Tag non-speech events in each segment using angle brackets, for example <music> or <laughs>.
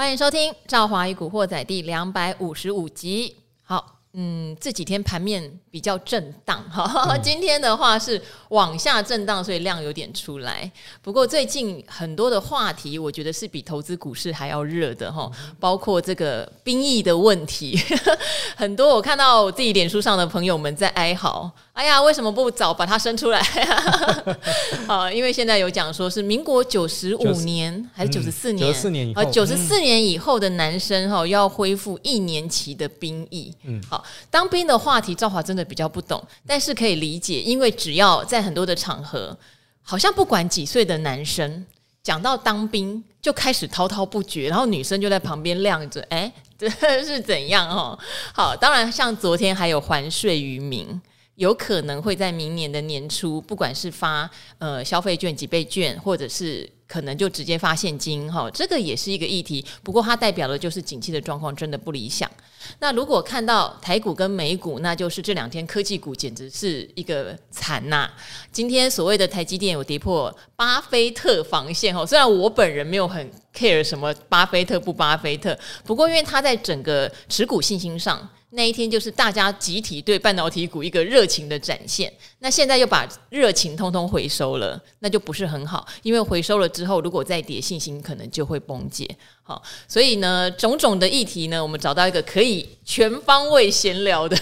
欢迎收听《赵华与古惑仔》第两百五十五集。好。嗯，这几天盘面比较震荡哈，<laughs> 今天的话是往下震荡，所以量有点出来。不过最近很多的话题，我觉得是比投资股市还要热的哈，包括这个兵役的问题，<laughs> 很多我看到我自己脸书上的朋友们在哀嚎，哎呀，为什么不早把它生出来啊？<laughs> 好，因为现在有讲说是民国九十五年还是九十四年？九十四年以后，九十四年以后的男生哈要恢复一年期的兵役。嗯，好。当兵的话题，赵华真的比较不懂，但是可以理解，因为只要在很多的场合，好像不管几岁的男生讲到当兵，就开始滔滔不绝，然后女生就在旁边亮着，哎，这是怎样哦？好，当然像昨天还有还税于民，有可能会在明年的年初，不管是发呃消费券、几倍券，或者是。可能就直接发现金哈，这个也是一个议题。不过它代表的就是景气的状况真的不理想。那如果看到台股跟美股，那就是这两天科技股简直是一个惨呐。今天所谓的台积电有跌破巴菲特防线哈，虽然我本人没有很 care 什么巴菲特不巴菲特，不过因为他在整个持股信心上。那一天就是大家集体对半导体股一个热情的展现，那现在又把热情通通回收了，那就不是很好，因为回收了之后，如果再跌，信心可能就会崩解。好，所以呢，种种的议题呢，我们找到一个可以全方位闲聊的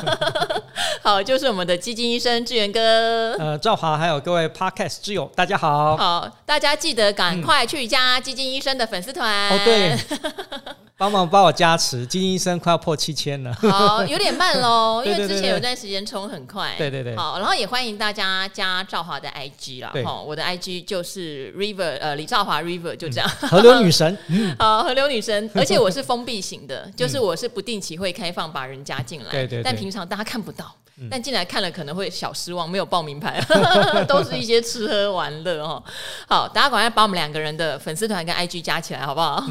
<laughs> <laughs> 好，就是我们的基金医生志源哥。呃，赵华还有各位 Podcast 之友，大家好。好，大家记得赶快去加基金医生的粉丝团。哦，对。<laughs> 帮忙帮我加持，基金医生快要破七千了。好，有点慢喽，因为之前有段时间冲很快。对对对。好，然后也欢迎大家加赵华的 IG 啦。哈，我的 IG 就是 River，呃，李赵华 River 就这样。河流女神。<laughs> 好，河流女神，<laughs> 而且我是封闭型的，就是我是不定期会开放把人加进来。对对。但平常大家看不到，但进来看了可能会小失望，没有报名牌，<laughs> 都是一些吃喝玩乐哈。好，大家赶快把我们两个人的粉丝团跟 IG 加起来，好不好？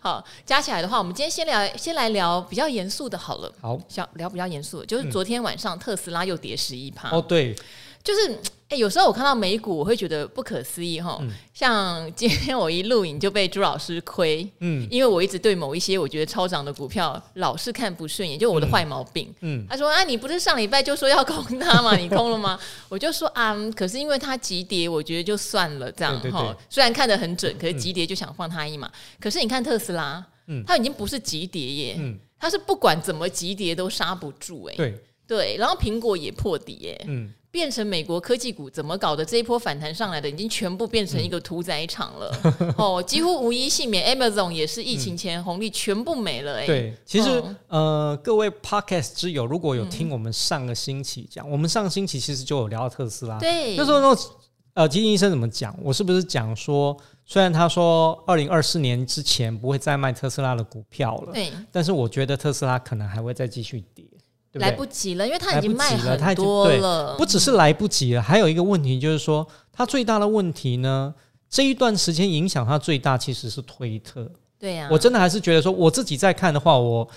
好，加起。起来的话，我们今天先聊，先来聊比较严肃的，好了。好，想聊比较严肃的，就是昨天晚上特斯拉又跌十一趴。哦，对，就是哎，有时候我看到美股，我会觉得不可思议哈。嗯、像 <laughs> 今天我一录影就被朱老师亏，嗯，因为我一直对某一些我觉得超涨的股票老是看不顺眼，就我的坏毛病。嗯，他说啊，你不是上礼拜就说要空它吗？你空了吗？<laughs> 我就说啊，可是因为它急跌，我觉得就算了这样哈。虽然看得很准，可是急跌就想放它一马。嗯、可是你看特斯拉。嗯它已经不是急跌耶，嗯、它是不管怎么急跌都刹不住哎，对对，然后苹果也破底耶，嗯、变成美国科技股怎么搞的？这一波反弹上来的已经全部变成一个屠宰场了，嗯、哦，几乎无一幸免。<laughs> Amazon 也是疫情前红利全部没了哎。对，其实、哦、呃，各位 Podcast 之友如果有听我们上个星期讲，嗯、我们上个星期其实就有聊到特斯拉，对，那时候呃，基金医生怎么讲？我是不是讲说？虽然他说二零二四年之前不会再卖特斯拉的股票了，对，但是我觉得特斯拉可能还会再继续跌，对不对？来不及了，因为它已经卖很多了。不只是来不及了，还有一个问题就是说，它最大的问题呢，这一段时间影响它最大其实是推特。对呀，我真的还是觉得说，我自己在看的话，我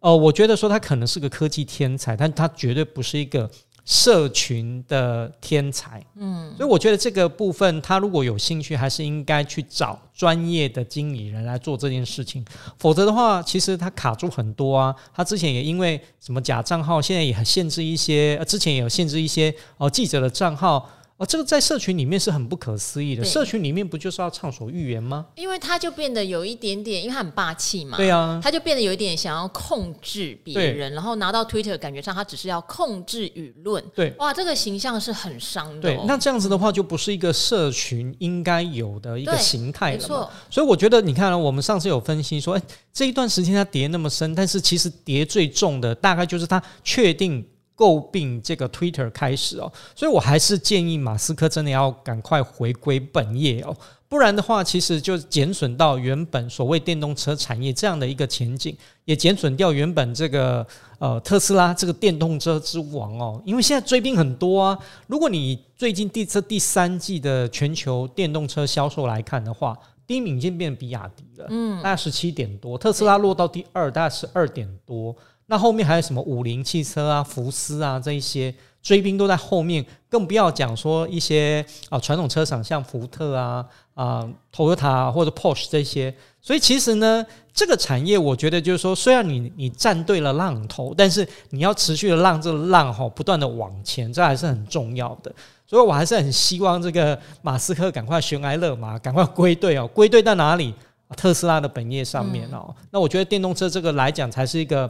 呃，我觉得说他可能是个科技天才，但他绝对不是一个。社群的天才，嗯，所以我觉得这个部分，他如果有兴趣，还是应该去找专业的经理人来做这件事情。否则的话，其实他卡住很多啊。他之前也因为什么假账号，现在也限制一些，之前也有限制一些哦记者的账号。哦，这个在社群里面是很不可思议的。社群里面不就是要畅所欲言吗？因为他就变得有一点点，因为他很霸气嘛。对啊，他就变得有一点想要控制别人，然后拿到 Twitter，感觉上他只是要控制舆论。对，哇，这个形象是很伤的哦。对，那这样子的话，就不是一个社群应该有的一个形态了。所以我觉得，你看，我们上次有分析说，哎，这一段时间它跌那么深，但是其实跌最重的大概就是它确定。诟病这个 Twitter 开始哦，所以我还是建议马斯克真的要赶快回归本业哦，不然的话，其实就减损到原本所谓电动车产业这样的一个前景，也减损掉原本这个呃特斯拉这个电动车之王哦，因为现在追兵很多啊。如果你最近第这第三季的全球电动车销售来看的话，第一名已经变比亚迪了，嗯，大概十七点多，特斯拉落到第二，大概十二点多。那后面还有什么五菱汽车啊、福斯啊这一些，追兵都在后面，更不要讲说一些啊传统车厂像福特啊啊 Toyota 或者 Porsche 这些。所以其实呢，这个产业我觉得就是说，虽然你你站对了浪头，但是你要持续的让这个浪吼不断的往前，这还是很重要的。所以我还是很希望这个马斯克赶快悬崖勒马，赶快归队哦，归队到哪里？特斯拉的本业上面哦。那我觉得电动车这个来讲才是一个。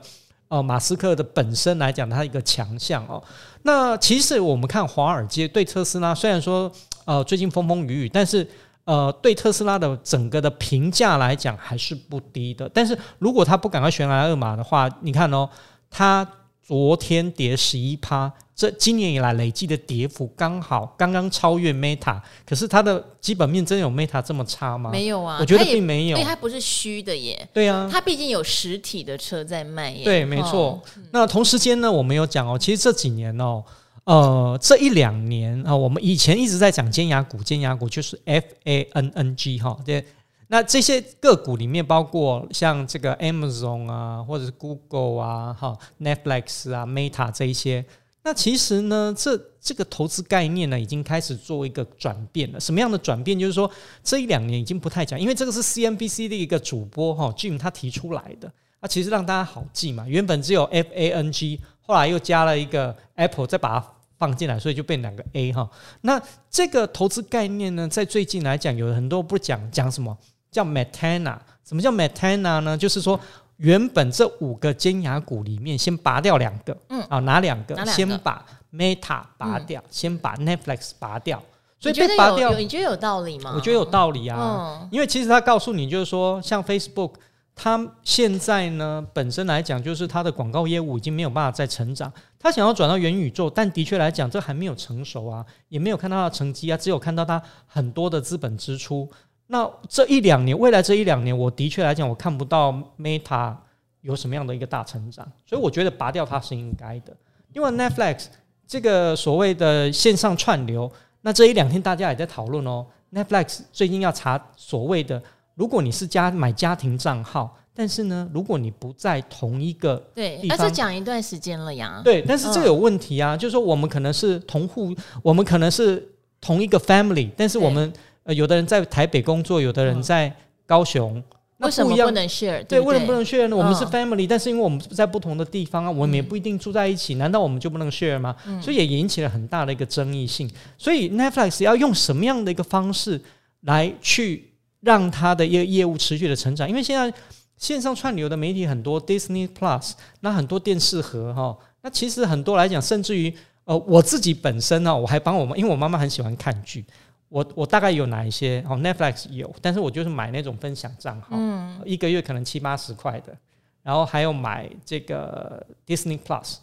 哦，马斯克的本身来讲，它一个强项哦。那其实我们看华尔街对特斯拉，虽然说呃最近风风雨雨，但是呃对特斯拉的整个的评价来讲还是不低的。但是如果他不赶快悬崖勒马的话，你看哦，他。昨天跌十一趴，这今年以来累计的跌幅刚好刚刚超越 Meta，可是它的基本面真有 Meta 这么差吗？没有啊，我觉得并没有，因为它不是虚的耶。对啊，它毕竟有实体的车在卖耶。对，没错。哦、那同时间呢，我们有讲哦，其实这几年哦，呃，这一两年啊，我们以前一直在讲尖牙股，尖牙股就是 F A N N G 哈，对。那这些个股里面，包括像这个 Amazon 啊，或者是 Google 啊，哈，Netflix 啊，Meta 这一些，那其实呢，这这个投资概念呢，已经开始做一个转变了。什么样的转变？就是说，这一两年已经不太讲，因为这个是 CNBC 的一个主播哈，Jim 他提出来的，啊，其实让大家好记嘛。原本只有 F A N G，后来又加了一个 Apple，再把它放进来，所以就变两个 A 哈。那这个投资概念呢，在最近来讲，有很多不讲讲什么。叫 Metana，什么叫 Metana 呢？就是说，原本这五个尖牙股里面，先拔掉两个，嗯，啊，哪两个？先把 Meta 拔掉，嗯、先把 Netflix 拔掉。所以被拔掉，你觉得有道理吗？我觉得有道理啊，嗯、因为其实他告诉你，就是说，像 Facebook，它现在呢，本身来讲，就是它的广告业务已经没有办法再成长，它想要转到元宇宙，但的确来讲，这还没有成熟啊，也没有看到它的成绩啊，只有看到它很多的资本支出。那这一两年，未来这一两年，我的确来讲，我看不到 Meta 有什么样的一个大成长，所以我觉得拔掉它是应该的。因为 Netflix 这个所谓的线上串流，那这一两天大家也在讨论哦。Netflix 最近要查所谓的，如果你是家买家庭账号，但是呢，如果你不在同一个对，而是讲一段时间了呀。对，但是这个有问题啊，嗯、就是说我们可能是同户，我们可能是同一个 family，但是我们。呃，有的人在台北工作，有的人在高雄，嗯、那为什么不能 share？对，为什么不能 share 呢？我们是 family，、嗯、但是因为我们在不同的地方啊，我们也不一定住在一起，嗯、难道我们就不能 share 吗？嗯、所以也引起了很大的一个争议性。所以 Netflix 要用什么样的一个方式来去让它的一个业务持续的成长？因为现在线上串流的媒体很多，Disney Plus，那很多电视盒哈，那其实很多来讲，甚至于呃，我自己本身呢，我还帮我妈，因为我妈妈很喜欢看剧。我我大概有哪一些？哦，Netflix 有，但是我就是买那种分享账号，嗯，一个月可能七八十块的，然后还有买这个 Disney Plus，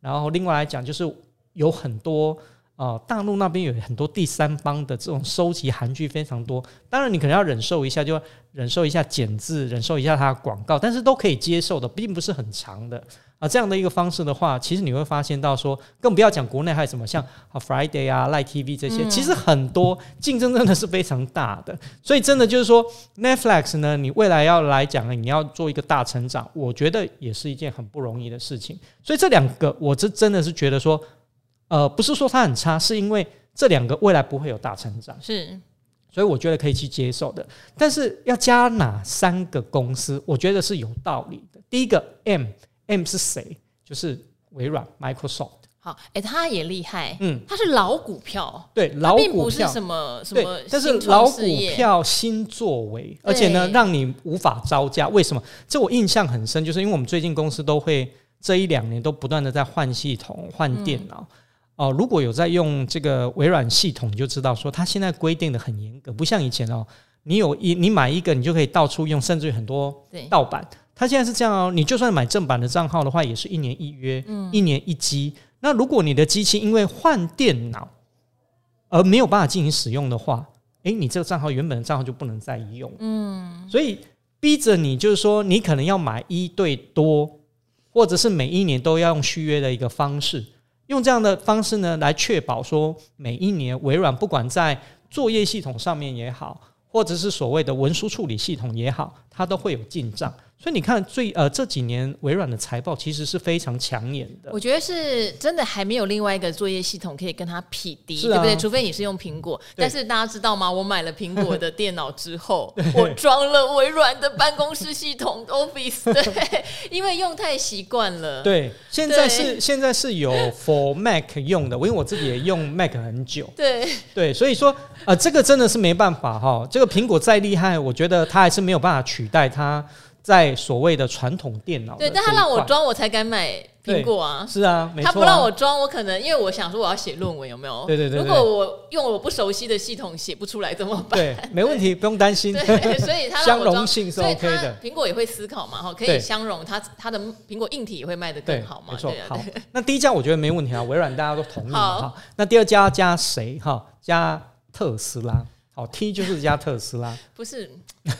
然后另外来讲就是有很多呃大陆那边有很多第三方的这种收集韩剧非常多，当然你可能要忍受一下，就忍受一下剪字，忍受一下它的广告，但是都可以接受的，并不是很长的。啊，这样的一个方式的话，其实你会发现到说，更不要讲国内还有什么像啊 Friday 啊、Line TV 这些，其实很多竞争真的是非常大的。所以真的就是说，Netflix 呢，你未来要来讲呢，你要做一个大成长，我觉得也是一件很不容易的事情。所以这两个，我这真的是觉得说，呃，不是说它很差，是因为这两个未来不会有大成长，是，所以我觉得可以去接受的。但是要加哪三个公司，我觉得是有道理的。第一个 M。M 是谁？就是微软 Microsoft。好，哎、欸，他也厉害，嗯，他是老股票，对，老股票，并不是什么什么，但是老股票新作为，而且呢，让你无法招架。为什么？这我印象很深，就是因为我们最近公司都会这一两年都不断的在换系统、换电脑呃。如果有在用这个微软系统，你就知道说，它现在规定的很严格，不像以前哦，你有一你买一个，你就可以到处用，甚至于很多盗版。它现在是这样哦，你就算买正版的账号的话，也是一年一约，嗯、一年一机。那如果你的机器因为换电脑而没有办法进行使用的话，诶，你这个账号原本的账号就不能再用。嗯，所以逼着你就是说，你可能要买一对多，或者是每一年都要用续约的一个方式，用这样的方式呢，来确保说每一年微软不管在作业系统上面也好，或者是所谓的文书处理系统也好，它都会有进账。所以你看最呃这几年微软的财报其实是非常抢眼的。我觉得是真的还没有另外一个作业系统可以跟它匹敌，啊、对不对？除非你是用苹果。但是大家知道吗？我买了苹果的电脑之后，<laughs> 我装了微软的办公室系统 Office，对，<laughs> 因为用太习惯了。对，现在是现在是有 For Mac 用的，因为我自己也用 Mac 很久。对对，所以说啊、呃，这个真的是没办法哈。这个苹果再厉害，我觉得它还是没有办法取代它在所谓的传统电脑。对，但他让我装，我才敢买苹果啊。是啊，没错啊，他不让我装，我可能因为我想说我要写论文，有没有？对对对，对。如果我用我不熟悉的系统写不出来怎么办？对，<laughs> 没问题，不用担心。对，所以它相容性是 OK 的。苹果也会思考嘛，哈，可以相容，它它的苹果硬体也会卖得更好嘛。没错。好，那第一家我觉得没问题啊，微软大家都同意嘛。好，那第二家加谁？哈，加特斯拉。好，T 就是加 <laughs> 特斯拉，不是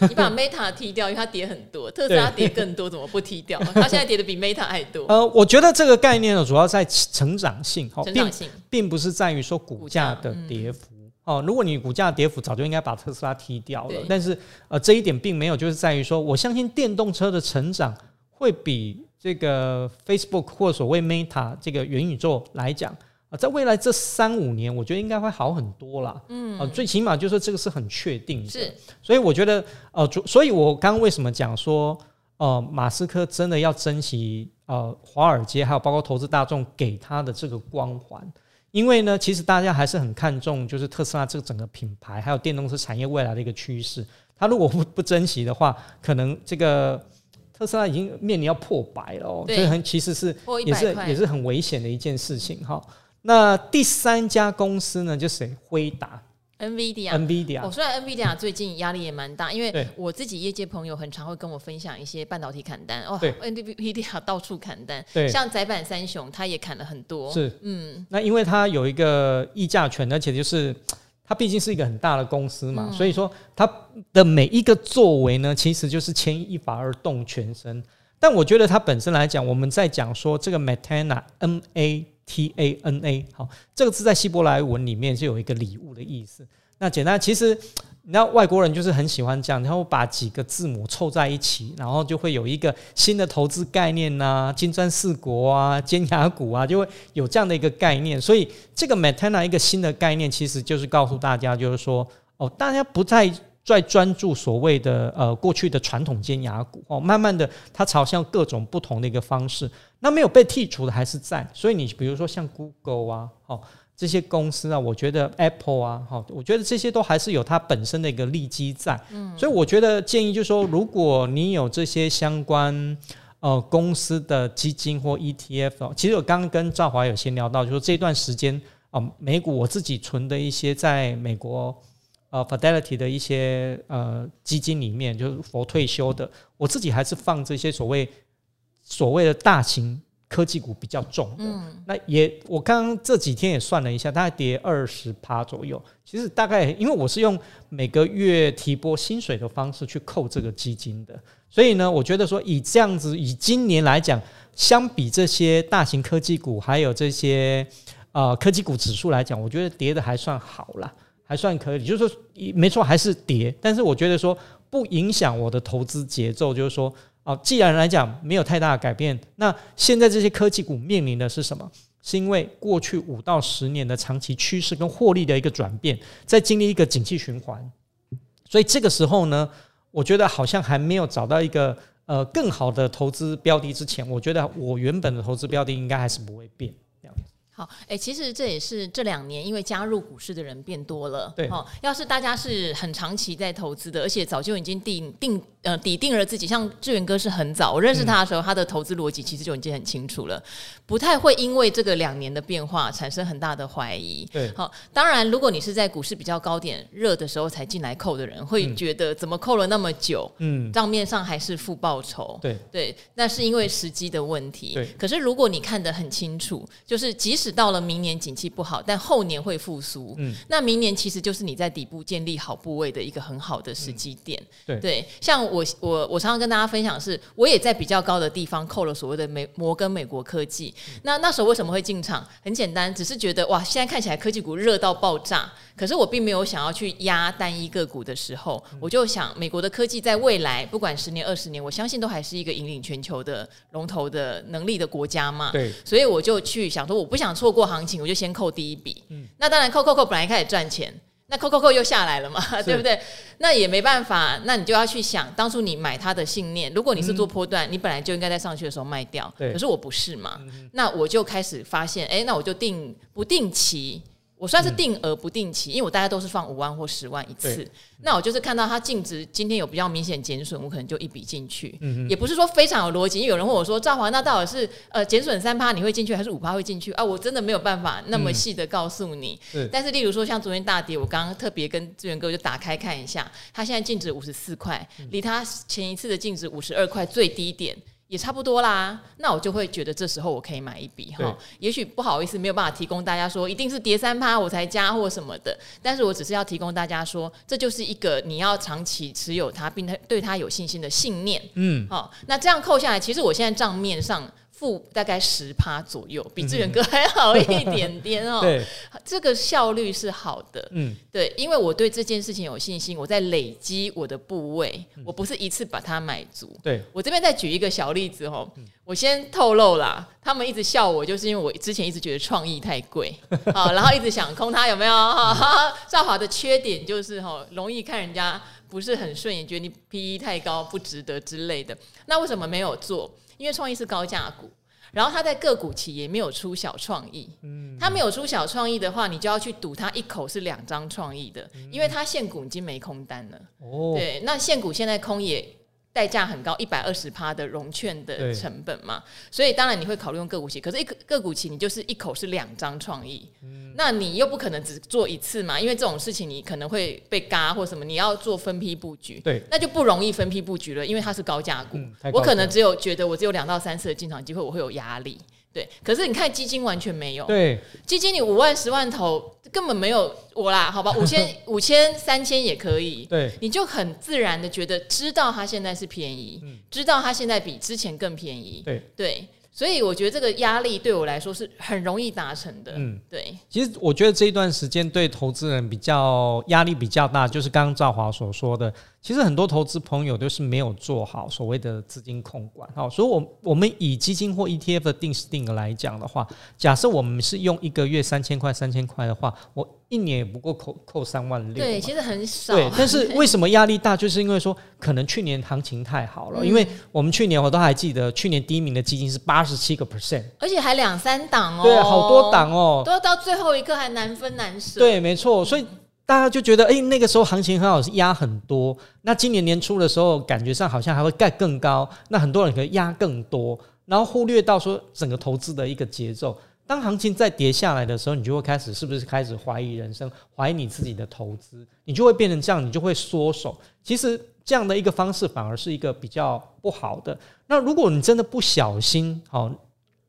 你把 Meta 踢掉，因为它跌很多，特斯拉跌更多，怎么不踢掉？<laughs> 它现在跌的比 Meta 还多。呃，我觉得这个概念呢，主要在成长性，成长性并并不是在于说股价的跌幅。哦、嗯，如果你股价跌幅早就应该把特斯拉踢掉了，但是呃，这一点并没有，就是在于说，我相信电动车的成长会比这个 Facebook 或所谓 Meta 这个元宇宙来讲。在未来这三五年，我觉得应该会好很多啦。嗯，啊，最起码就是这个是很确定的。是，所以我觉得，呃，所以我刚刚为什么讲说，呃，马斯克真的要珍惜呃华尔街还有包括投资大众给他的这个光环，因为呢，其实大家还是很看重就是特斯拉这个整个品牌还有电动车产业未来的一个趋势。他如果不不珍惜的话，可能这个特斯拉已经面临要破百了哦，所以很其实是也是也是很危险的一件事情哈。那第三家公司呢？就谁？辉达，NVIDIA，NVIDIA。我、哦、虽然 NVIDIA 最近压力也蛮大，因为我自己业界朋友很常会跟我分享一些半导体砍单哦，NVIDIA 到处砍单，对，像载板三雄，他也砍了很多。是，嗯，那因为它有一个议价权，而且就是它毕竟是一个很大的公司嘛，嗯、所以说它的每一个作为呢，其实就是牵一发而动全身。但我觉得它本身来讲，我们在讲说这个 Matana，M A。T A N A，好，这个字在希伯来文里面是有一个礼物的意思。那简单，其实你知道外国人就是很喜欢这样，然后把几个字母凑在一起，然后就会有一个新的投资概念呐、金砖四国啊，尖牙股啊，就会有这样的一个概念。所以这个 Matana 一个新的概念，其实就是告诉大家，就是说哦，大家不再。在专注所谓的呃过去的传统尖牙股哦，慢慢的它朝向各种不同的一个方式，那没有被剔除的还是在，所以你比如说像 Google 啊，哦这些公司啊，我觉得 Apple 啊，哈，我觉得这些都还是有它本身的一个利基在，嗯，所以我觉得建议就是说，如果你有这些相关呃公司的基金或 ETF 哦，其实我刚刚跟赵华有先聊到，就是这段时间啊，美股我自己存的一些在美国。呃，Fidelity 的一些呃基金里面，就是佛退休的，我自己还是放这些所谓所谓的大型科技股比较重的。嗯，那也我刚刚这几天也算了一下，大概跌二十趴左右。其实大概因为我是用每个月提拨薪水的方式去扣这个基金的，所以呢，我觉得说以这样子，以今年来讲，相比这些大型科技股还有这些呃科技股指数来讲，我觉得跌的还算好啦。还算可以，就是说，没错，还是跌，但是我觉得说不影响我的投资节奏。就是说，啊，既然来讲没有太大的改变，那现在这些科技股面临的是什么？是因为过去五到十年的长期趋势跟获利的一个转变，在经历一个景气循环，所以这个时候呢，我觉得好像还没有找到一个呃更好的投资标的之前，我觉得我原本的投资标的应该还是不会变。好，哎，其实这也是这两年因为加入股市的人变多了。对，哦，要是大家是很长期在投资的，而且早就已经定定呃底定了自己，像志远哥是很早，我认识他的时候，嗯、他的投资逻辑其实就已经很清楚了，不太会因为这个两年的变化产生很大的怀疑。对，好，当然如果你是在股市比较高点热的时候才进来扣的人，会觉得怎么扣了那么久，嗯，账面上还是负报酬。对，对，那是因为时机的问题。对，可是如果你看得很清楚，就是即使使到了明年景气不好，但后年会复苏。嗯，那明年其实就是你在底部建立好部位的一个很好的时机点。嗯、对，对，像我我我常常跟大家分享是，我也在比较高的地方扣了所谓的美摩根美国科技。嗯、那那时候为什么会进场？很简单，只是觉得哇，现在看起来科技股热到爆炸。可是我并没有想要去压单一个股的时候，嗯、我就想美国的科技在未来不管十年二十年，我相信都还是一个引领全球的龙头的能力的国家嘛。对，所以我就去想说，我不想错过行情，我就先扣第一笔。嗯，那当然扣扣扣，本来开始赚钱，那扣扣扣又下来了嘛，<laughs> 对不对？那也没办法，那你就要去想，当初你买它的信念，如果你是做波段，嗯、你本来就应该在上去的时候卖掉。对，可是我不是嘛，嗯、那我就开始发现，哎，那我就定不定期。我算是定额不定期，嗯、因为我大家都是放五万或十万一次。那我就是看到它净值今天有比较明显减损，我可能就一笔进去。嗯、也不是说非常有逻辑，因为有人问我说：“赵华，那到底是呃减损三趴你会进去，还是五趴会进去？”啊，我真的没有办法那么细的告诉你。嗯、但是例如说像昨天大跌，我刚刚特别跟志源哥就打开看一下，它现在净值五十四块，离它前一次的净值五十二块最低点。也差不多啦，那我就会觉得这时候我可以买一笔哈。也许不好意思，没有办法提供大家说一定是跌三趴我才加或什么的，但是我只是要提供大家说，这就是一个你要长期持有它，并对它有信心的信念。嗯，好，那这样扣下来，其实我现在账面上。负大概十趴左右，比志远哥还好一点点哦。<laughs> 对，这个效率是好的。嗯，对，因为我对这件事情有信心，我在累积我的部位，我不是一次把它买足。对，我这边再举一个小例子哦，我先透露啦，他们一直笑我，就是因为我之前一直觉得创意太贵，<laughs> 好，然后一直想空它，有没有？赵华的缺点就是哈，容易看人家不是很顺眼，觉得你 PE 太高，不值得之类的。那为什么没有做？因为创意是高价股，然后它在个股期也没有出小创意，嗯，它没有出小创意的话，你就要去赌它一口是两张创意的，因为它现股已经没空单了，哦，对，那现股现在空也。代价很高，一百二十趴的融券的成本嘛，所以当然你会考虑用个股期，可是一个个股期你就是一口是两张创意，嗯、那你又不可能只做一次嘛，因为这种事情你可能会被嘎或什么，你要做分批布局，对，那就不容易分批布局了，因为它是高价股，嗯、我可能只有觉得我只有两到三次的进场机会，我会有压力。对，可是你看基金完全没有。对，基金你五万十万投根本没有我啦，好吧，<laughs> 五千五千三千也可以。对，你就很自然的觉得知道它现在是便宜，嗯、知道它现在比之前更便宜。对对。所以我觉得这个压力对我来说是很容易达成的。嗯，对。其实我觉得这一段时间对投资人比较压力比较大，就是刚刚赵华所说的，其实很多投资朋友都是没有做好所谓的资金控管。好，所以我我们以基金或 ETF 的定时定额来讲的话，假设我们是用一个月三千块、三千块的话，我。一年也不过扣扣三万六，对，其实很少。对，但是 <laughs> 为什么压力大？就是因为说可能去年行情太好了，嗯、因为我们去年我都还记得，去年第一名的基金是八十七个 percent，而且还两三档哦，对，好多档哦，都要到最后一刻还难分难舍。对，没错，所以大家就觉得，哎、欸，那个时候行情很好，是压很多。那今年年初的时候，感觉上好像还会盖更高，那很多人可能压更多，然后忽略到说整个投资的一个节奏。当行情再跌下来的时候，你就会开始是不是开始怀疑人生，怀疑你自己的投资，你就会变成这样，你就会缩手。其实这样的一个方式反而是一个比较不好的。那如果你真的不小心，哦，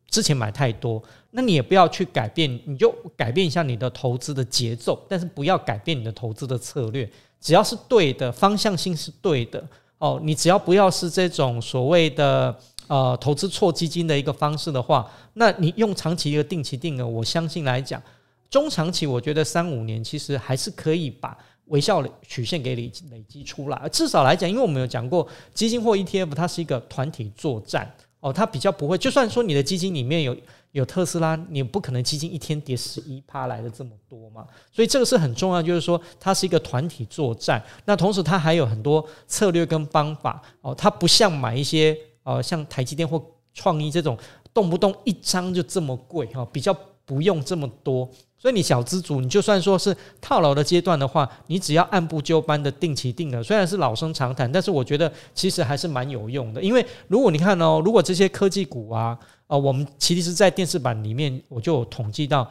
之前买太多，那你也不要去改变，你就改变一下你的投资的节奏，但是不要改变你的投资的策略。只要是对的，方向性是对的，哦，你只要不要是这种所谓的。呃，投资错基金的一个方式的话，那你用长期一个定期定额，我相信来讲，中长期我觉得三五年其实还是可以把微笑曲线给累累积出来。至少来讲，因为我们有讲过，基金或 ETF 它是一个团体作战哦，它比较不会，就算说你的基金里面有有特斯拉，你不可能基金一天跌十一趴来的这么多嘛。所以这个是很重要，就是说它是一个团体作战。那同时它还有很多策略跟方法哦，它不像买一些。呃，像台积电或创意这种，动不动一张就这么贵哈，比较不用这么多。所以你小资族，你就算说是套牢的阶段的话，你只要按部就班的定期定额，虽然是老生常谈，但是我觉得其实还是蛮有用的。因为如果你看哦，如果这些科技股啊，呃，我们其实在电视版里面我就有统计到，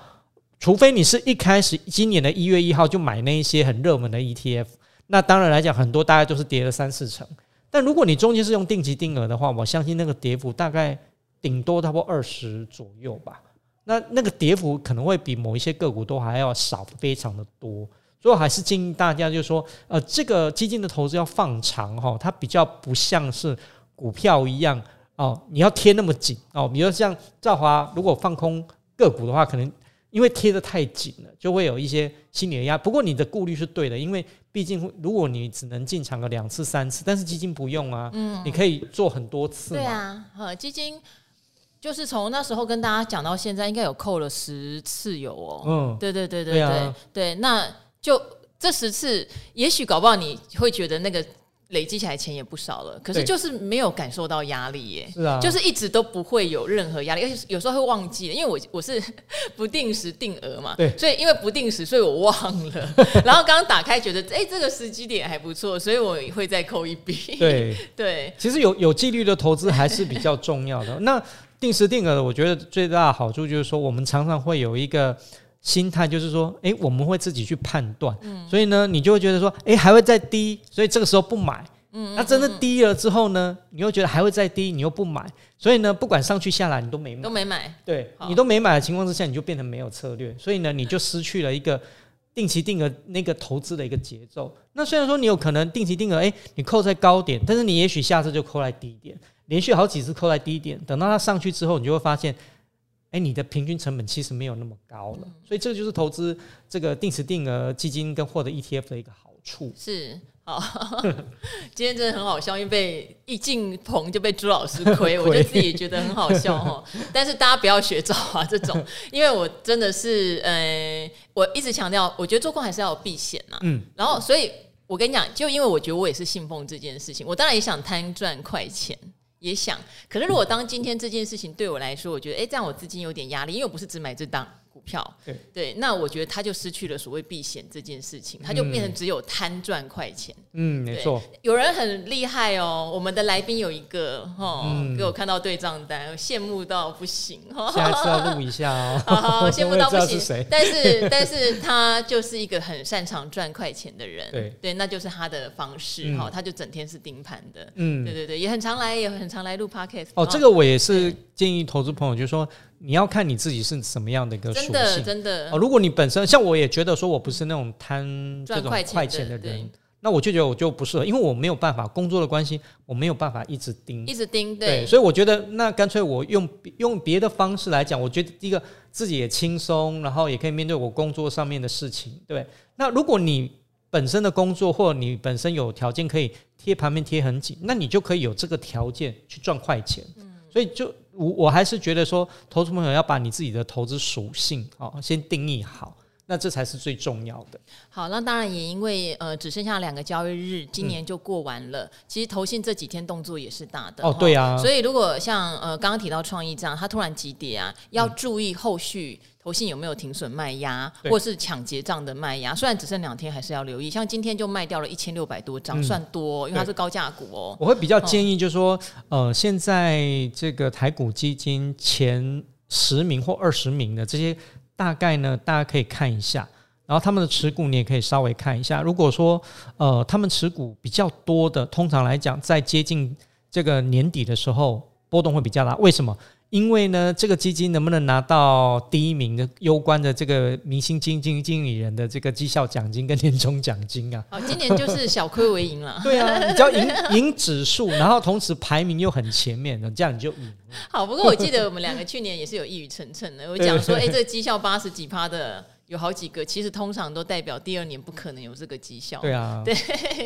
除非你是一开始今年的一月一号就买那一些很热门的 ETF，那当然来讲，很多大概都是跌了三四成。但如果你中间是用定期定额的话，我相信那个跌幅大概顶多差不多二十左右吧。那那个跌幅可能会比某一些个股都还要少，非常的多。所以我还是建议大家，就是说，呃，这个基金的投资要放长哈，它比较不像是股票一样哦，你要贴那么紧哦。比如像兆华，如果放空个股的话，可能因为贴的太紧了，就会有一些心理的压。不过你的顾虑是对的，因为毕竟如果你只能进场个两次三次，但是基金不用啊，嗯，你可以做很多次。对啊，呃，基金。就是从那时候跟大家讲到现在，应该有扣了十次有哦。嗯，对对对对对对，啊、对，那就这十次，也许搞不好你会觉得那个累积起来钱也不少了，可是就是没有感受到压力耶。是啊，就是一直都不会有任何压力，而且有时候会忘记，因为我我是不定时定额嘛，对，所以因为不定时，所以我忘了。<laughs> 然后刚刚打开觉得，哎，这个时机点还不错，所以我会再扣一笔。对 <laughs> 对，其实有有纪律的投资还是比较重要的。那定时定额的，我觉得最大的好处就是说，我们常常会有一个心态，就是说，哎，我们会自己去判断，嗯，所以呢，你就会觉得说，哎，还会再低，所以这个时候不买，嗯，那真的低了之后呢，你又觉得还会再低，你又不买，所以呢，不管上去下来，你都没买，都没买，对，你都没买的情况之下，你就变成没有策略，所以呢，你就失去了一个定期定额那个投资的一个节奏。那虽然说你有可能定期定额，诶，你扣在高点，但是你也许下次就扣在低点。连续好几次扣在低点，等到它上去之后，你就会发现，哎，你的平均成本其实没有那么高了。所以这个就是投资这个定时定额基金跟获得 ETF 的一个好处。是，好，<laughs> 今天真的很好笑，因为被一进棚就被朱老师亏，<laughs> 我就自己觉得很好笑哈。但是大家不要学赵啊，这种，因为我真的是，呃，我一直强调，我觉得做空还是要有避险呐。嗯，然后所以我跟你讲，就因为我觉得我也是信奉这件事情，我当然也想贪赚快钱。也想，可是如果当今天这件事情对我来说，我觉得，哎，这样我资金有点压力，因为我不是只买这档。股票对对，那我觉得他就失去了所谓避险这件事情，他就变成只有贪赚快钱。嗯，没错。有人很厉害哦，我们的来宾有一个哈，给我看到对账单，羡慕到不行。下次要录一下哦。<laughs> 好，羡慕到不行。<laughs> 但是，但是他就是一个很擅长赚快钱的人。对对，那就是他的方式哈，他就整天是盯盘的。嗯，对对对，也很常来，也很常来录 podcast。哦，这个我也是建议投资朋友，就是说。你要看你自己是什么样的一个属性，真的，真的哦。如果你本身像我也觉得说我不是那种贪这种快钱的人，那我就觉得我就不适合，因为我没有办法工作的关系，我没有办法一直盯，一直盯，对。对，所以我觉得那干脆我用用别的方式来讲，我觉得第一个自己也轻松，然后也可以面对我工作上面的事情。对，那如果你本身的工作或你本身有条件可以贴盘面贴很紧，那你就可以有这个条件去赚快钱。嗯，所以就。我我还是觉得说，投资朋友要把你自己的投资属性哦先定义好，那这才是最重要的。好，那当然也因为呃只剩下两个交易日，今年就过完了。嗯、其实投信这几天动作也是大的哦，对啊。所以如果像呃刚刚提到创意这样，它突然急跌啊，要注意后续。投信有没有停损卖压，或是抢结账的卖压？虽然只剩两天，还是要留意。像今天就卖掉了一千六百多张，嗯、算多，因为它是高价股哦。我会比较建议，就是说，哦、呃，现在这个台股基金前十名或二十名的这些，大概呢，大家可以看一下。然后他们的持股你也可以稍微看一下。如果说，呃，他们持股比较多的，通常来讲，在接近这个年底的时候，波动会比较大。为什么？因为呢，这个基金能不能拿到第一名的攸关的这个明星基金经理人的这个绩效奖金跟年终奖金啊？好，今年就是小亏为盈了。<laughs> 对啊，你只要赢赢指数，然后同时排名又很前面，这样你就赢。好，不过我记得我们两个去年也是有一语成谶的，我讲说，哎，这个绩效八十几趴的。有好几个，其实通常都代表第二年不可能有这个绩效。对啊，对，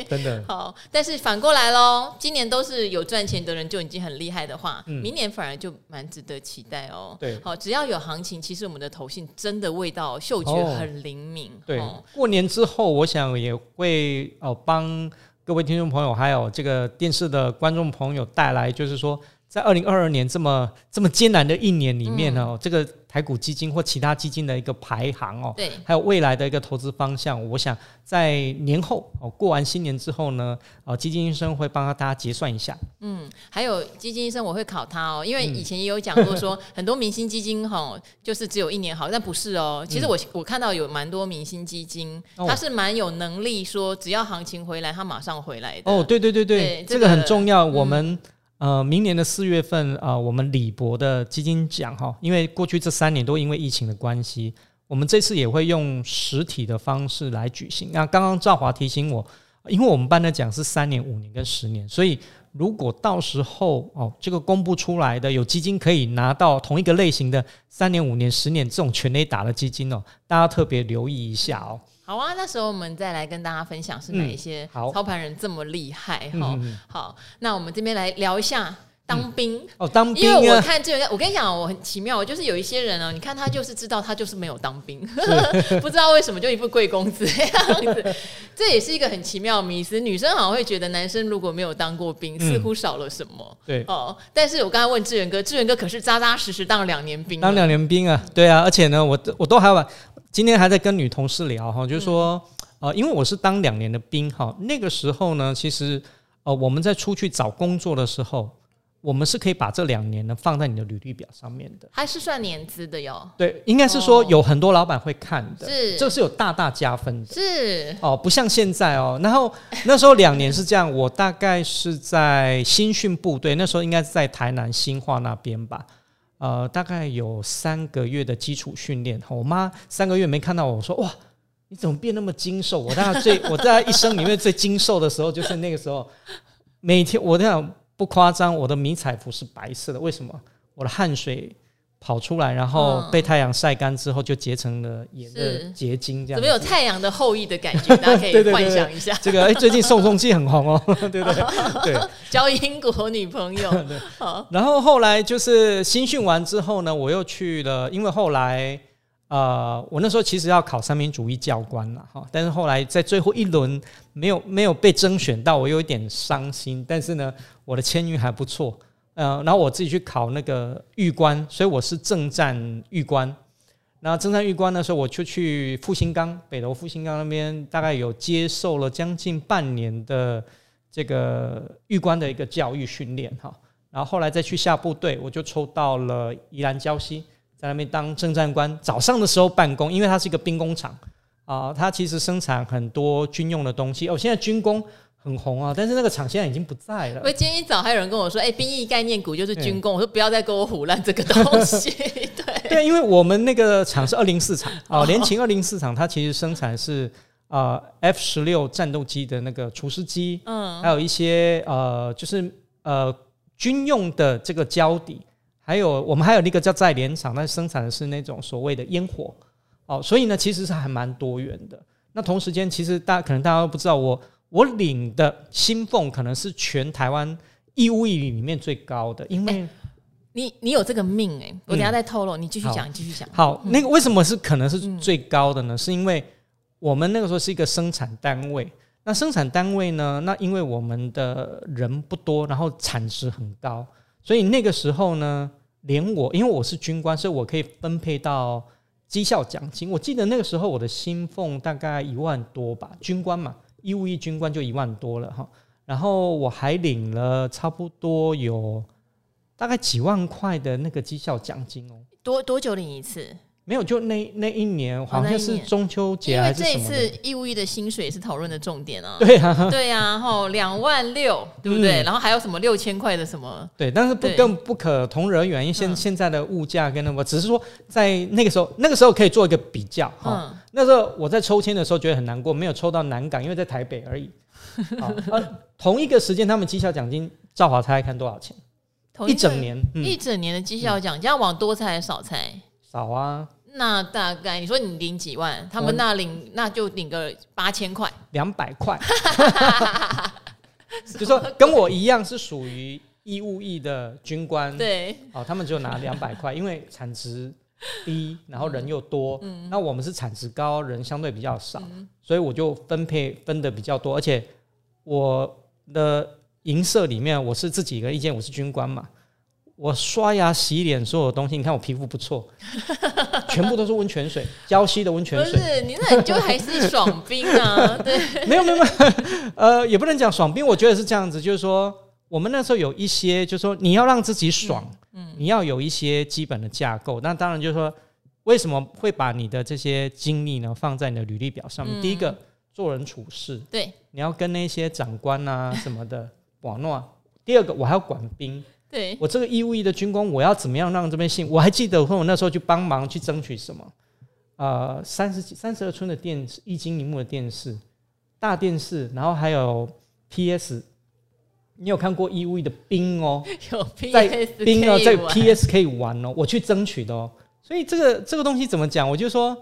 真的。<laughs> 好，但是反过来喽，今年都是有赚钱的人就已经很厉害的话，嗯、明年反而就蛮值得期待哦。对，好，只要有行情，其实我们的投信真的味道嗅觉很灵敏。哦、对，哦、过年之后，我想也会哦帮各位听众朋友还有这个电视的观众朋友带来，就是说。在二零二二年这么这么艰难的一年里面呢，嗯、这个台股基金或其他基金的一个排行哦，对，还有未来的一个投资方向，我想在年后哦过完新年之后呢，哦基金医生会帮大家结算一下。嗯，还有基金医生我会考他哦，因为以前也有讲过说，嗯、<laughs> 很多明星基金哈就是只有一年好，但不是哦。其实我我看到有蛮多明星基金，嗯、它是蛮有能力说，只要行情回来，他马上回来的。哦，对对对对，这个很重要，我们。呃，明年的四月份啊、我们李博的基金奖哈，因为过去这三年都因为疫情的关系，我们这次也会用实体的方式来举行。那刚刚赵华提醒我，因为我们颁的奖是三年、五年跟十年，所以如果到时候哦，这个公布出来的有基金可以拿到同一个类型的三年、五年、十年这种全垒打的基金哦，大家特别留意一下哦。好啊，那时候我们再来跟大家分享是哪一些操盘人这么厉害哈、嗯。好，那我们这边来聊一下当兵、嗯、哦，当兵、啊，因为我看这个，我跟你讲，我很奇妙，就是有一些人哦，你看他就是知道他就是没有当兵，<laughs> 不知道为什么就一副贵公子这样子，这也是一个很奇妙的迷思。女生好像会觉得男生如果没有当过兵，似乎少了什么。嗯、对哦，但是我刚才问志远哥，志远哥可是扎扎实实当了两年兵，当两年兵啊，对啊，而且呢，我我都还有。今天还在跟女同事聊哈，就是说，呃，因为我是当两年的兵哈，那个时候呢，其实呃，我们在出去找工作的时候，我们是可以把这两年呢放在你的履历表上面的，还是算年资的哟？对，应该是说有很多老板会看的，是，这是有大大加分的，是哦，不像现在哦。然后那时候两年是这样，我大概是在新训部队，那时候应该是在台南新化那边吧。呃，大概有三个月的基础训练。我妈三个月没看到我，我说哇，你怎么变那么精瘦？我大概最 <laughs> 我在一生里面最精瘦的时候就是那个时候。每天我这样不夸张，我的迷彩服是白色的。为什么？我的汗水。跑出来，然后被太阳晒干之后，就结成了盐的结晶，这样。怎么有太阳的后裔的感觉？大家可以 <laughs> 幻想一下。对对对对这个哎，最近宋仲基很红哦，<laughs> 对不对？对，交英国女朋友。<laughs> 然后后来就是新训完之后呢，我又去了，因为后来呃，我那时候其实要考三民主义教官了哈，但是后来在最后一轮没有没有被征选到，我有一点伤心。但是呢，我的签运还不错。呃，然后我自己去考那个预官，所以我是正战预官。那正战预官的时候，我就去复兴岗北投复兴岗那边，大概有接受了将近半年的这个预官的一个教育训练哈。然后后来再去下部队，我就抽到了宜兰礁溪，在那边当政战官。早上的时候办公，因为它是一个兵工厂啊，它其实生产很多军用的东西。哦，现在军工。很红啊，但是那个厂现在已经不在了。因为今天一早还有人跟我说，哎、欸，兵役概念股就是军工，我说不要再跟我胡烂这个东西。<laughs> 对对，因为我们那个厂是二零四厂 <laughs> 啊，联勤二零四厂，它其实生产是啊 F 十六战斗机的那个除湿机，嗯，还有一些呃，就是呃军用的这个胶底，还有我们还有那个叫在联厂，它生产的是那种所谓的烟火哦，所以呢，其实是还蛮多元的。那同时间，其实大家可能大家都不知道我。我领的薪俸可能是全台湾义务役里面最高的，因为、欸、你你有这个命哎、欸，我等下再透露，嗯、你继续讲，继续讲。好，那个为什么是可能是最高的呢？嗯、是因为我们那个时候是一个生产单位，那生产单位呢，那因为我们的人不多，然后产值很高，所以那个时候呢，连我因为我是军官，所以我可以分配到绩效奖金。我记得那个时候我的薪俸大概一万多吧，军官嘛。义务役军官就一万多了哈，然后我还领了差不多有大概几万块的那个绩效奖金哦。多多久领一次？没有，就那那一年好像是中秋节还是什么？因为这一次义务役的薪水也是讨论的重点啊。对啊，对啊，哈，两万六，对不对？然后还有什么六千块的什么？对，但是不更不可同日而语，因为现现在的物价跟那个，只是说在那个时候，那个时候可以做一个比较哈。那时候我在抽签的时候觉得很难过，没有抽到南港，因为在台北而已。<laughs> 同一个时间，他们绩效奖金，赵华猜猜看多少钱？一整年，一整年的绩效奖金，要往多猜还是少猜？少啊。那大概你说你领几万，他们那领那就领个八千块，两百块，<laughs> 就说跟我一样是属于义务役的军官，对，哦，他们就拿两百块，因为产值低，然后人又多，嗯，那我们是产值高，人相对比较少，嗯，所以我就分配分的比较多，而且我的营舍里面我是自己一个意见，我是军官嘛。我刷牙、洗脸，所有的东西，你看我皮肤不错，<laughs> 全部都是温泉水，礁溪的温泉水。不是，你那你就还是爽冰啊？<laughs> 对，没有没有没有，呃，也不能讲爽冰，我觉得是这样子，就是说，我们那时候有一些，就是说，你要让自己爽，嗯，你要有一些基本的架构。那当然就是说，为什么会把你的这些经历呢放在你的履历表上面？第一个，做人处事，对，你要跟那些长官啊什么的网络。第二个我还要管兵。对，我这个义务役的军工，我要怎么样让这边信？我还记得，我那时候去帮忙去争取什么？呃，三十几、三十二寸的电视，一晶萤幕的电视，大电视，然后还有 PS。你有看过义务役的兵哦？<laughs> 有 PS 在兵哦，在 PS 可以玩哦，我去争取的哦。所以这个这个东西怎么讲？我就说，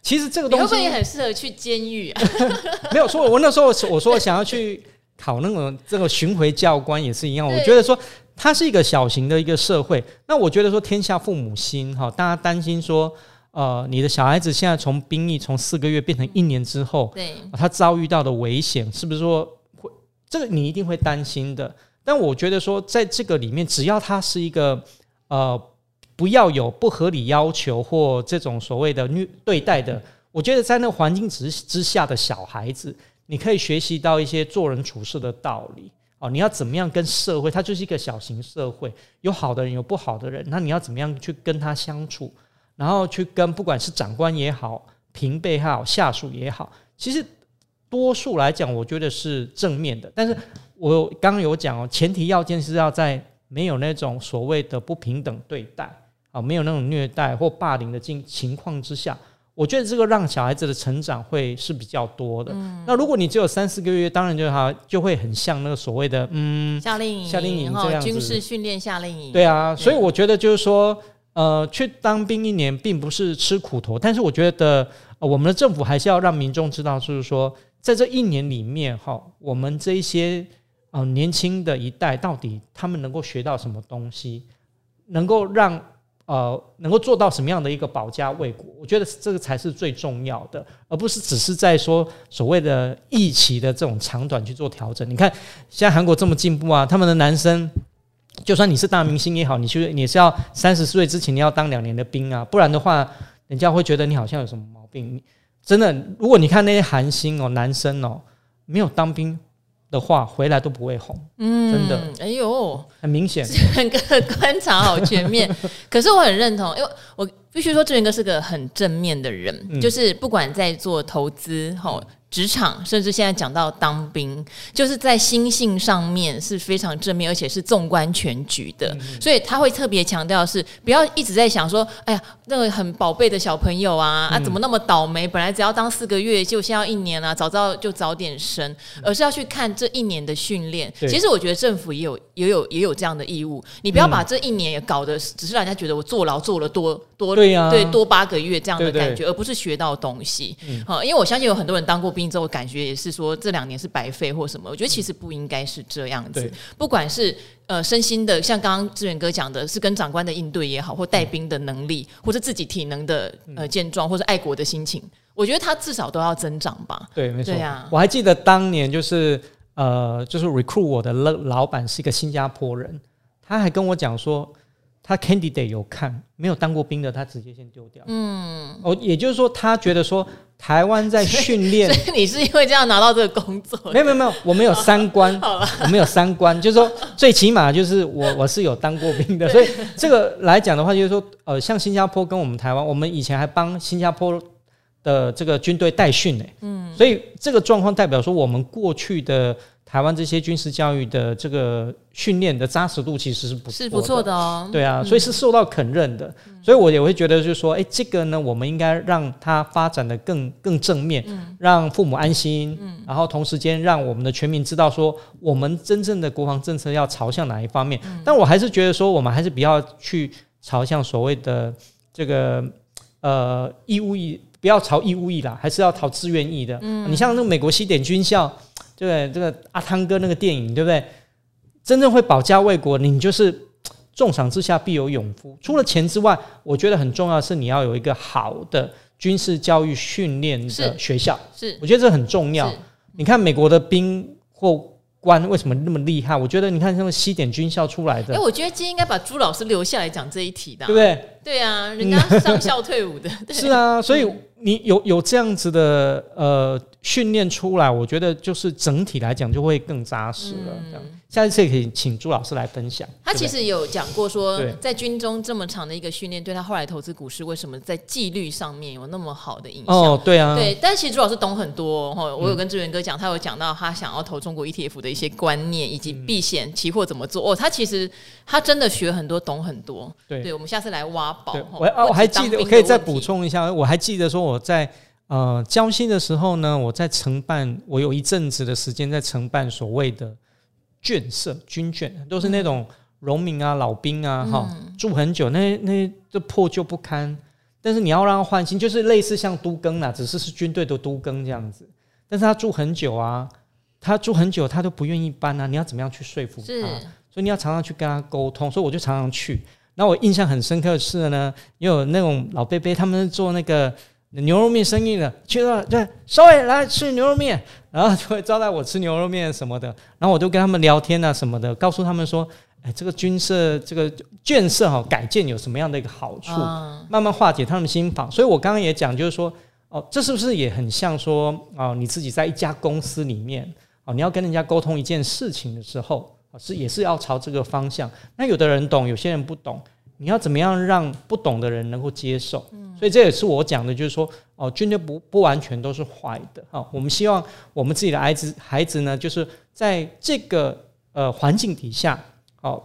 其实这个东西会不会也很适合去监狱啊？<laughs> 没有说，我那时候我说我想要去考那种这个巡回教官也是一样。我觉得说。它是一个小型的一个社会，那我觉得说天下父母心哈，大家担心说，呃，你的小孩子现在从兵役从四个月变成一年之后，对，他遭遇到的危险是不是说会这个你一定会担心的？但我觉得说，在这个里面，只要他是一个呃，不要有不合理要求或这种所谓的虐对待的，我觉得在那个环境之之下的小孩子，你可以学习到一些做人处事的道理。哦，你要怎么样跟社会？它就是一个小型社会，有好的人，有不好的人。那你要怎么样去跟他相处？然后去跟不管是长官也好，平辈也好，下属也好，其实多数来讲，我觉得是正面的。但是我刚刚有讲哦，前提要件是要在没有那种所谓的不平等对待啊，没有那种虐待或霸凌的境情况之下。我觉得这个让小孩子的成长会是比较多的。嗯、那如果你只有三四个月，当然就好，就会很像那个所谓的嗯夏令营、夏令营这样子军事训练夏令营。对啊，所以我觉得就是说，呃，去当兵一年并不是吃苦头，但是我觉得、呃、我们的政府还是要让民众知道，就是说，在这一年里面哈，我们这一些呃年轻的一代到底他们能够学到什么东西，能够让。呃，能够做到什么样的一个保家卫国？我觉得这个才是最重要的，而不是只是在说所谓的役期的这种长短去做调整。你看，现在韩国这么进步啊，他们的男生，就算你是大明星也好，你去你是要三十岁之前你要当两年的兵啊，不然的话，人家会觉得你好像有什么毛病。真的，如果你看那些韩星哦，男生哦，没有当兵。的话回来都不会红，嗯，真的，哎呦，很明显，整个观察好全面。<laughs> 可是我很认同，因为我必须说志源哥是个很正面的人，嗯、就是不管在做投资，吼。职场，甚至现在讲到当兵，就是在心性上面是非常正面，而且是纵观全局的。嗯、所以他会特别强调是不要一直在想说，哎呀，那个很宝贝的小朋友啊，嗯、啊，怎么那么倒霉？本来只要当四个月，就现在要一年啊，早知道就早点生，而是要去看这一年的训练。其实我觉得政府也有也有也有这样的义务，你不要把这一年也搞得只是让人家觉得我坐牢坐了多多对呀、啊，对多八个月这样的感觉，而不是学到东西。好、嗯，因为我相信有很多人当过兵。之后感觉也是说这两年是白费或什么，我觉得其实不应该是这样子。不管是呃身心的，像刚刚志远哥讲的，是跟长官的应对也好，或带兵的能力，嗯、或者自己体能的呃健壮，或者爱国的心情，我觉得他至少都要增长吧。对，没错。对啊，我还记得当年就是呃，就是 recruit 我的老老板是一个新加坡人，他还跟我讲说。他 candidate 有看，没有当过兵的，他直接先丢掉。嗯，哦，也就是说，他觉得说台湾在训练，所以你是因为这样拿到这个工作？没有没有没有，我们有三观，我们有三观，就是说 <laughs> 最起码就是我我是有当过兵的，所以这个来讲的话，就是说呃，像新加坡跟我们台湾，我们以前还帮新加坡的这个军队代训呢。嗯，所以这个状况代表说我们过去的。台湾这些军事教育的这个训练的扎实度其实是不是不错的哦。对啊，所以是受到肯认的，嗯、所以我也会觉得就是说，哎，这个呢，我们应该让它发展的更更正面，嗯、让父母安心，嗯、然后同时间让我们的全民知道说，我们真正的国防政策要朝向哪一方面。嗯、但我还是觉得说，我们还是不要去朝向所谓的这个呃义务役，不要朝义务役啦，还是要朝志愿役的。嗯，你像那个美国西点军校。对，这个阿汤哥那个电影，对不对？真正会保家卫国，你就是重赏之下必有勇夫。除了钱之外，我觉得很重要的是你要有一个好的军事教育训练的学校。是，是我觉得这很重要。你看美国的兵或官为什么那么厉害？我觉得你看他们西点军校出来的。哎，我觉得今天应该把朱老师留下来讲这一题的，对不对？对啊，人家上校退伍的。<laughs> 是啊，所以你有有这样子的呃。训练出来，我觉得就是整体来讲就会更扎实了。这样，下一次可以请朱老师来分享。他其实有讲过说，在军中这么长的一个训练，对他后来投资股市，为什么在纪律上面有那么好的影响？哦，对啊，对。但其实朱老师懂很多哈，我有跟志源哥讲，他有讲到他想要投中国 ETF 的一些观念，以及避险期货怎么做。哦，他其实他真的学很多，懂很多。对，对，我们下次来挖宝。我我还记得，我可以再补充一下，我还记得说我在。呃，交心的时候呢，我在承办，我有一阵子的时间在承办所谓的眷舍、军眷，都是那种农民啊、老兵啊，哈、嗯，住很久，那那都破旧不堪，但是你要让他换新，就是类似像都更啦，只是是军队的都更这样子，但是他住很久啊，他住很久，他都不愿意搬啊，你要怎么样去说服他？所以你要常常去跟他沟通，所以我就常常去。那我印象很深刻的是呢，也有那种老贝贝，他们做那个。牛肉面生意的，去了对，稍微来吃牛肉面，然后就会招待我吃牛肉面什么的，然后我就跟他们聊天啊什么的，告诉他们说，哎，这个军事这个建设哈改建有什么样的一个好处，慢慢化解他们心防。所以我刚刚也讲，就是说，哦，这是不是也很像说，哦，你自己在一家公司里面，哦，你要跟人家沟通一件事情的时候，是也是要朝这个方向。那有的人懂，有些人不懂。你要怎么样让不懂的人能够接受？嗯，所以这也是我讲的，就是说，哦，军队不不完全都是坏的啊。我们希望我们自己的孩子孩子呢，就是在这个呃环境底下，哦，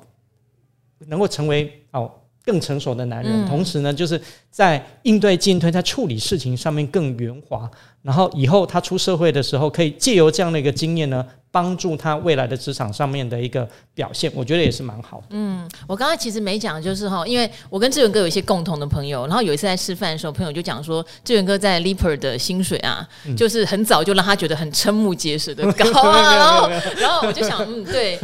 能够成为哦更成熟的男人，同时呢，就是在应对进退、在处理事情上面更圆滑。然后以后他出社会的时候，可以借由这样的一个经验呢。帮助他未来的职场上面的一个表现，我觉得也是蛮好的。嗯，我刚刚其实没讲，就是哈，因为我跟志远哥有一些共同的朋友，然后有一次在吃饭的时候，朋友就讲说，志远哥在 Leaper 的薪水啊，嗯、就是很早就让他觉得很瞠目结舌的高啊。<laughs> 然后，然后我就想，嗯，对，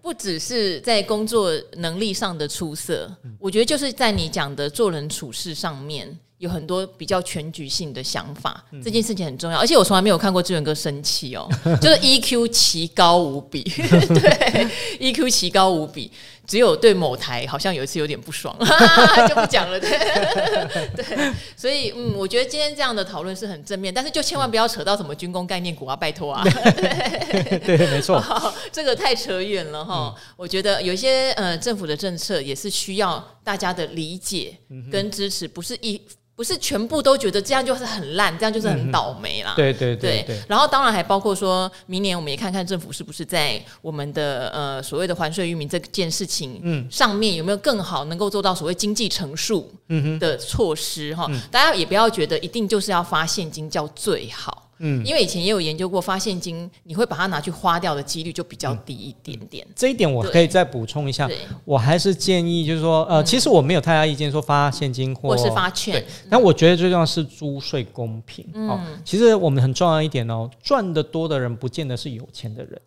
不只是在工作能力上的出色，我觉得就是在你讲的做人处事上面。有很多比较全局性的想法，嗯、这件事情很重要。而且我从来没有看过志远哥生气哦，<laughs> 就是 EQ 奇高无比，<laughs> 对，EQ 奇高无比。只有对某台好像有一次有点不爽，<laughs> 就不讲了。对，对，所以嗯，我觉得今天这样的讨论是很正面，但是就千万不要扯到什么军工概念股啊，拜托啊。对，对，没错，这个太扯远了哈。嗯、我觉得有一些呃政府的政策也是需要大家的理解跟支持，不是一。不是全部都觉得这样就是很烂，这样就是很倒霉啦。嗯、对对对。然后当然还包括说，明年我们也看看政府是不是在我们的呃所谓的还税于民这件事情上面有没有更好能够做到所谓经济乘数的措施哈。嗯、大家也不要觉得一定就是要发现金叫最好。嗯，因为以前也有研究过，发现金你会把它拿去花掉的几率就比较低一点点。这一点我可以再补充一下，我还是建议就是说，呃，其实我没有太大意见说发现金或或是发券，但我觉得最重要是租税公平。哦，其实我们很重要一点哦，赚得多的人不见得是有钱的人。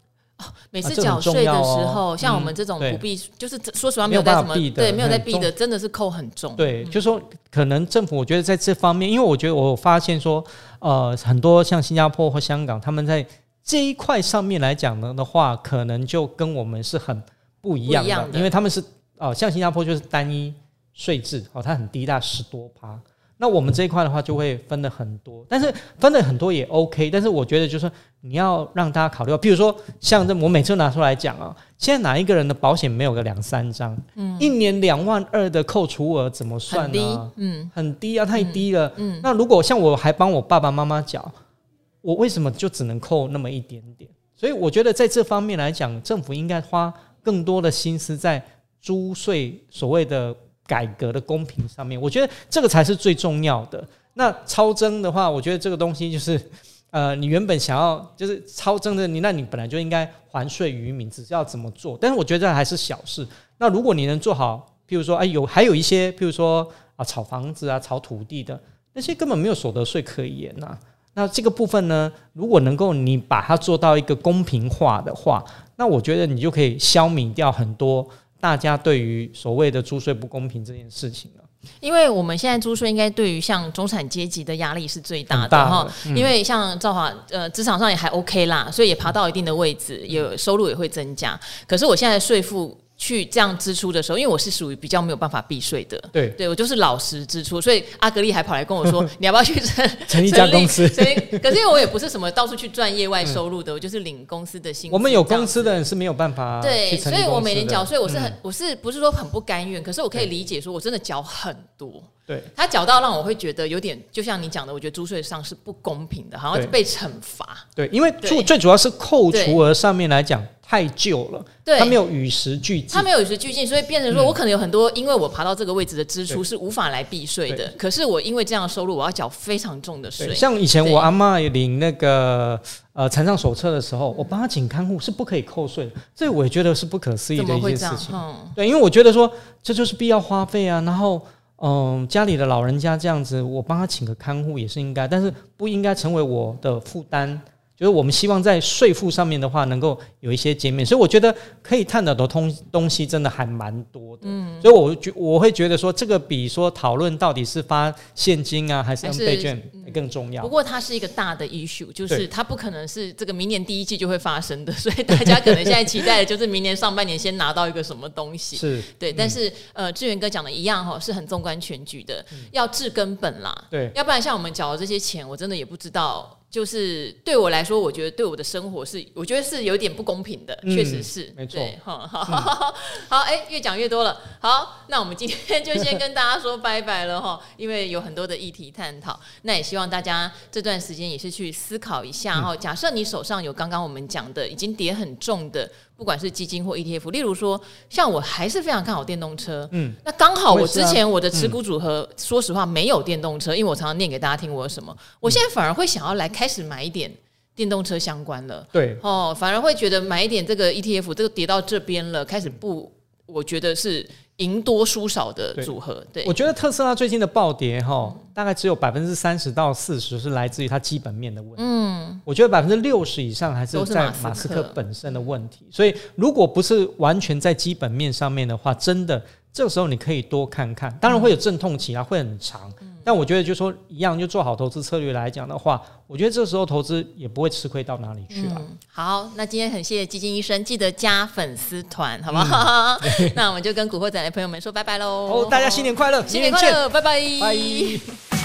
每次缴税的时候，像我们这种不必，就是说实话没有在什么对，没有在避的，真的是扣很重。对，就是说可能政府我觉得在这方面，因为我觉得我发现说，呃，很多像新加坡或香港，他们在这一块上面来讲呢的话，可能就跟我们是很不一样的，因为他们是哦，像新加坡就是单一税制哦，它很低，大十多趴。那我们这一块的话，就会分的很多，但是分的很多也 OK。但是我觉得，就是你要让大家考虑，比如说像这，我每次拿出来讲啊，现在哪一个人的保险没有个两三张？嗯，一年两万二的扣除额怎么算呢？嗯，很低啊，太低了。嗯，那如果像我还帮我爸爸妈妈缴，我为什么就只能扣那么一点点？所以我觉得在这方面来讲，政府应该花更多的心思在租税所谓的。改革的公平上面，我觉得这个才是最重要的。那超征的话，我觉得这个东西就是，<laughs> 呃，你原本想要就是超征的，你那你本来就应该还税于民，只是要怎么做。但是我觉得这还是小事。那如果你能做好，譬如说，哎，有还有一些，譬如说啊，炒房子啊，炒土地的那些根本没有所得税可言呐。那这个部分呢，如果能够你把它做到一个公平化的话，那我觉得你就可以消弭掉很多。大家对于所谓的租税不公平这件事情啊，因为我们现在租税应该对于像中产阶级的压力是最大的哈，嗯、因为像赵华呃职场上也还 OK 啦，所以也爬到一定的位置，有收入也会增加。可是我现在税负去这样支出的时候，因为我是属于比较没有办法避税的，对，对我就是老实支出，所以阿格力还跑来跟我说，<laughs> 你要不要去成成一家公司？可是因为我也不是什么到处去赚业外收入的，嗯、我就是领公司的薪。我们有公司的人是没有办法对，所以我每年缴税，我是很、嗯、我是不是说很不甘愿？可是我可以理解，说我真的缴很多。对，他缴到让我会觉得有点，就像你讲的，我觉得租税上是不公平的，好像被惩罚。对，因为最最主要是扣除额上面来讲太旧了，对，它没有与时俱进，它没有与时俱进，所以变成说我可能有很多，因为我爬到这个位置的支出是无法来避税的。可是我因为这样的收入，我要缴非常重的税。像以前我阿嬷领那个呃残障手册的时候，我帮她请看护是不可以扣税的，这我也觉得是不可思议的一件事情。嗯、对，因为我觉得说这就是必要花费啊，然后。嗯，家里的老人家这样子，我帮他请个看护也是应该，但是不应该成为我的负担。就是我们希望在税负上面的话，能够有一些减免，所以我觉得可以探讨的东东西真的还蛮多的。嗯，所以我觉我会觉得说，这个比说讨论到底是发现金啊，还是 N 倍券更重要。不过它是一个大的 issue，就是它不可能是这个明年第一季就会发生的，所以大家可能现在期待的就是明年上半年先拿到一个什么东西。是对，但是呃，志远哥讲的一样哈，是很纵观全局的，要治根本啦。对，要不然像我们缴的这些钱，我真的也不知道。就是对我来说，我觉得对我的生活是，我觉得是有点不公平的，确、嗯、实是，没错。好，好，好，<laughs> 好，哎，越讲越多了。好，那我们今天就先跟大家说拜拜了哈，因为有很多的议题探讨，那也希望大家这段时间也是去思考一下哈。假设你手上有刚刚我们讲的已经叠很重的。不管是基金或 ETF，例如说，像我还是非常看好电动车。嗯，那刚好我之前我的持股组合，嗯、说实话没有电动车，因为我常常念给大家听我有什么。我现在反而会想要来开始买一点电动车相关的。对，哦，反而会觉得买一点这个 ETF，这个跌到这边了，开始不，我觉得是。赢多输少的组合，对，对我觉得特斯拉最近的暴跌哈，大概只有百分之三十到四十是来自于它基本面的问题。嗯，我觉得百分之六十以上还是在马斯克本身的问题。所以，如果不是完全在基本面上面的话，真的这个时候你可以多看看。当然会有阵痛期啊，会很长。但我觉得，就说一样，就做好投资策略来讲的话，我觉得这时候投资也不会吃亏到哪里去了。嗯。好，那今天很谢谢基金医生，记得加粉丝团，好不好？嗯、<laughs> <laughs> 那我们就跟古惑仔的朋友们说拜拜喽！哦，大家新年快乐，新年快乐，拜拜，拜。